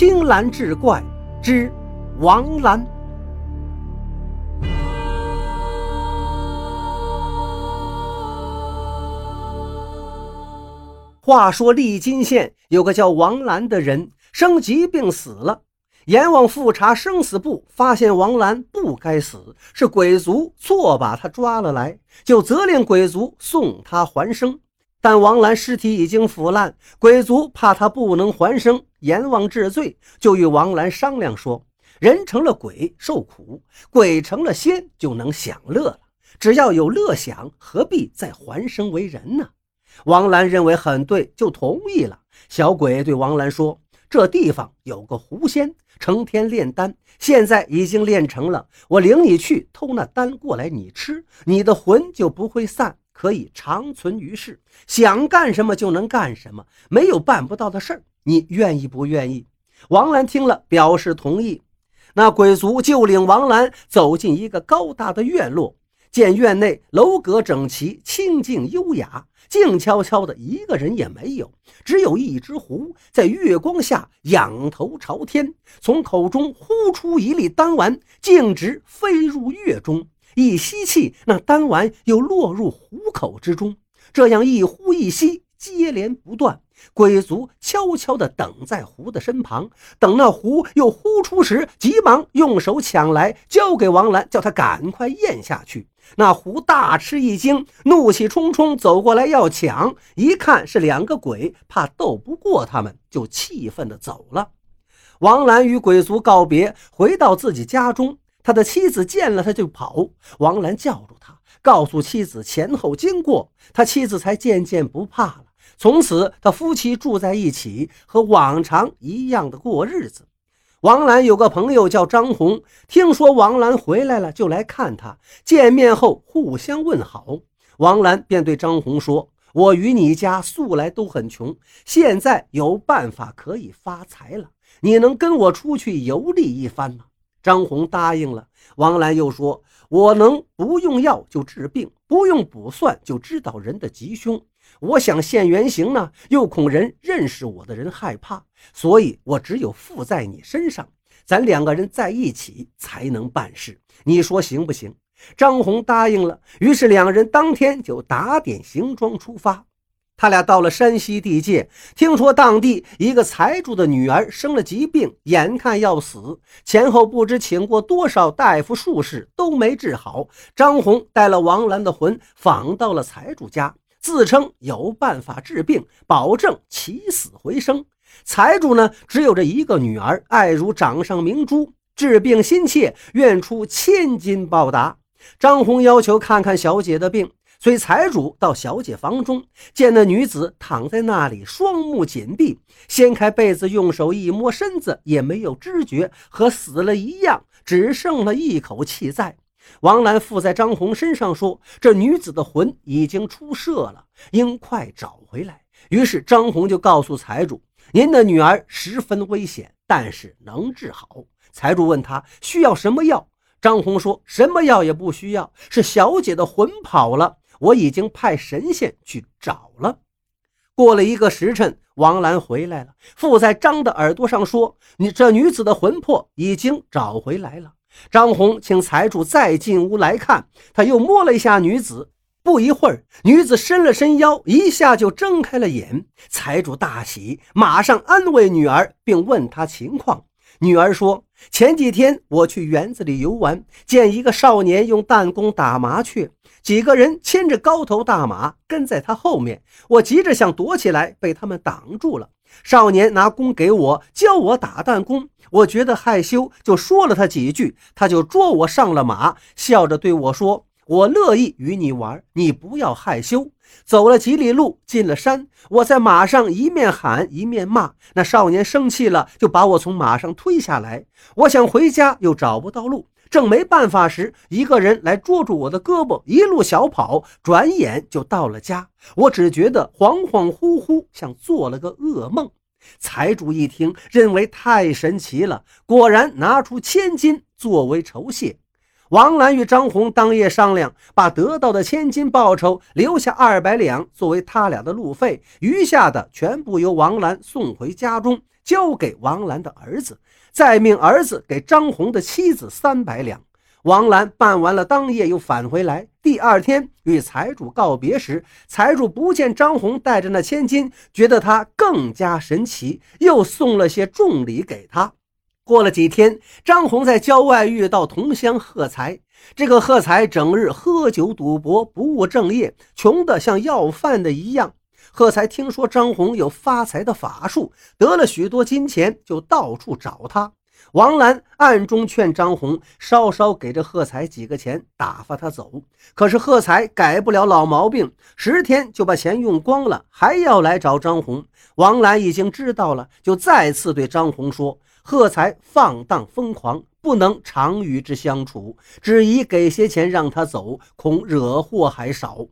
青蓝志怪之王兰。话说利津县有个叫王兰的人，生疾病死了。阎王复查生死簿，发现王兰不该死，是鬼族错把他抓了来，就责令鬼族送他还生。但王兰尸体已经腐烂，鬼族怕他不能还生，阎王治罪，就与王兰商量说：人成了鬼受苦，鬼成了仙就能享乐了。只要有乐享，何必再还生为人呢？王兰认为很对，就同意了。小鬼对王兰说：“这地方有个狐仙，成天炼丹，现在已经炼成了。我领你去偷那丹过来，你吃，你的魂就不会散，可以长存于世，想干什么就能干什么，没有办不到的事儿。你愿意不愿意？”王兰听了，表示同意。那鬼族就领王兰走进一个高大的院落，见院内楼阁整齐，清静优雅。静悄悄的，一个人也没有，只有一只狐在月光下仰头朝天，从口中呼出一粒丹丸，径直飞入月中。一吸气，那丹丸又落入虎口之中，这样一呼一吸，接连不断。鬼族悄悄地等在狐的身旁，等那狐又呼出时，急忙用手抢来，交给王兰，叫他赶快咽下去。那狐大吃一惊，怒气冲冲走过来要抢，一看是两个鬼，怕斗不过他们，就气愤地走了。王兰与鬼族告别，回到自己家中，他的妻子见了他就跑。王兰叫住他，告诉妻子前后经过，他妻子才渐渐不怕了。从此，他夫妻住在一起，和往常一样的过日子。王兰有个朋友叫张红，听说王兰回来了，就来看她。见面后互相问好，王兰便对张红说：“我与你家素来都很穷，现在有办法可以发财了，你能跟我出去游历一番吗？”张红答应了。王兰又说：“我能不用药就治病，不用卜算就知道人的吉凶。”我想现原形呢，又恐人认识我的人害怕，所以我只有附在你身上，咱两个人在一起才能办事。你说行不行？张红答应了。于是两人当天就打点行装出发。他俩到了山西地界，听说当地一个财主的女儿生了疾病，眼看要死，前后不知请过多少大夫术士都没治好。张红带了王兰的魂访到了财主家。自称有办法治病，保证起死回生。财主呢，只有这一个女儿，爱如掌上明珠，治病心切，愿出千金报答。张红要求看看小姐的病，随财主到小姐房中，见那女子躺在那里，双目紧闭，掀开被子，用手一摸身子，也没有知觉，和死了一样，只剩了一口气在。王兰附在张红身上说：“这女子的魂已经出社了，应快找回来。”于是张红就告诉财主：“您的女儿十分危险，但是能治好。”财主问他需要什么药，张红说：“什么药也不需要，是小姐的魂跑了，我已经派神仙去找了。”过了一个时辰，王兰回来了，附在张的耳朵上说：“你这女子的魂魄已经找回来了。”张红请财主再进屋来看，他又摸了一下女子，不一会儿，女子伸了伸腰，一下就睁开了眼。财主大喜，马上安慰女儿，并问她情况。女儿说：“前几天我去园子里游玩，见一个少年用弹弓打麻雀，几个人牵着高头大马跟在他后面。我急着想躲起来，被他们挡住了。少年拿弓给我，教我打弹弓。我觉得害羞，就说了他几句，他就捉我上了马，笑着对我说：‘我乐意与你玩，你不要害羞。’走了几里路，进了山，我在马上一面喊一面骂。那少年生气了，就把我从马上推下来。我想回家，又找不到路，正没办法时，一个人来捉住我的胳膊，一路小跑，转眼就到了家。我只觉得恍恍惚惚，像做了个噩梦。财主一听，认为太神奇了，果然拿出千金作为酬谢。王兰与张红当夜商量，把得到的千金报酬留下二百两作为他俩的路费，余下的全部由王兰送回家中，交给王兰的儿子，再命儿子给张红的妻子三百两。王兰办完了，当夜又返回来。第二天与财主告别时，财主不见张红带着那千金，觉得他更加神奇，又送了些重礼给他。过了几天，张红在郊外遇到同乡贺才。这个贺才整日喝酒赌博，不务正业，穷得像要饭的一样。贺才听说张红有发财的法术，得了许多金钱，就到处找他。王兰暗中劝张红稍稍给这贺才几个钱，打发他走。可是贺才改不了老毛病，十天就把钱用光了，还要来找张红。王兰已经知道了，就再次对张红说。贺才放荡疯狂，不能常与之相处，只宜给些钱让他走，恐惹祸还少。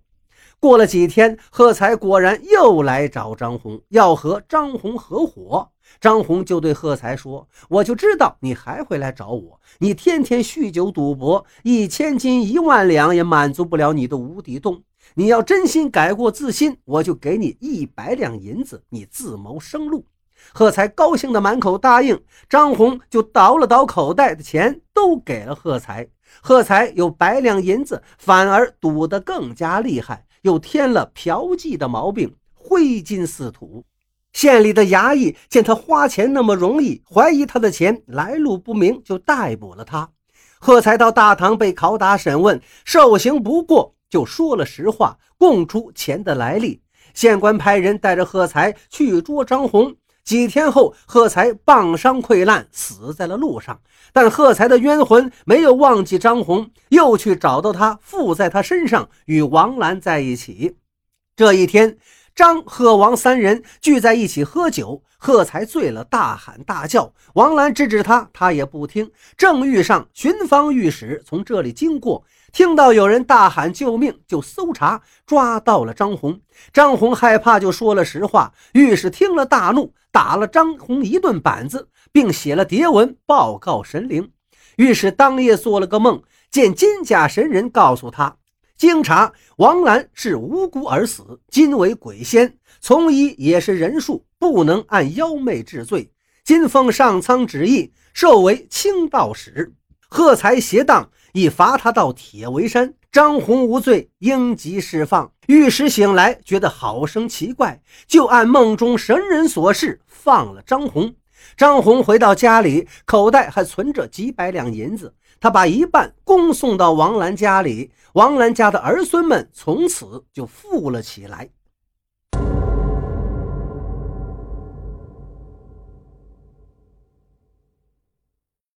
过了几天，贺才果然又来找张红，要和张红合伙。张红就对贺才说：“我就知道你还会来找我。你天天酗酒赌博，一千金一万两也满足不了你的无底洞。你要真心改过自新，我就给你一百两银子，你自谋生路。”贺才高兴的满口答应，张红就倒了倒口袋的钱，都给了贺才。贺才有百两银子，反而赌得更加厉害，又添了嫖妓的毛病，挥金似土。县里的衙役见他花钱那么容易，怀疑他的钱来路不明，就逮捕了他。贺才到大堂被拷打审问，受刑不过，就说了实话，供出钱的来历。县官派人带着贺才去捉张红。几天后，贺才棒伤溃烂，死在了路上。但贺才的冤魂没有忘记张红，又去找到他，附在他身上，与王兰在一起。这一天，张、贺、王三人聚在一起喝酒，贺才醉了，大喊大叫。王兰制止他，他也不听。正遇上巡防御史从这里经过。听到有人大喊救命，就搜查，抓到了张红。张红害怕，就说了实话。御史听了大怒，打了张红一顿板子，并写了牒文报告神灵。御史当夜做了个梦，见金甲神人告诉他，经查王兰是无辜而死，今为鬼仙，从医也是人术，不能按妖媚治罪。今奉上苍旨意，授为清道使。贺才邪荡。已罚他到铁围山。张红无罪，应即释放。御史醒来，觉得好生奇怪，就按梦中神人所示放了张红。张红回到家里，口袋还存着几百两银子，他把一半恭送到王兰家里。王兰家的儿孙们从此就富了起来。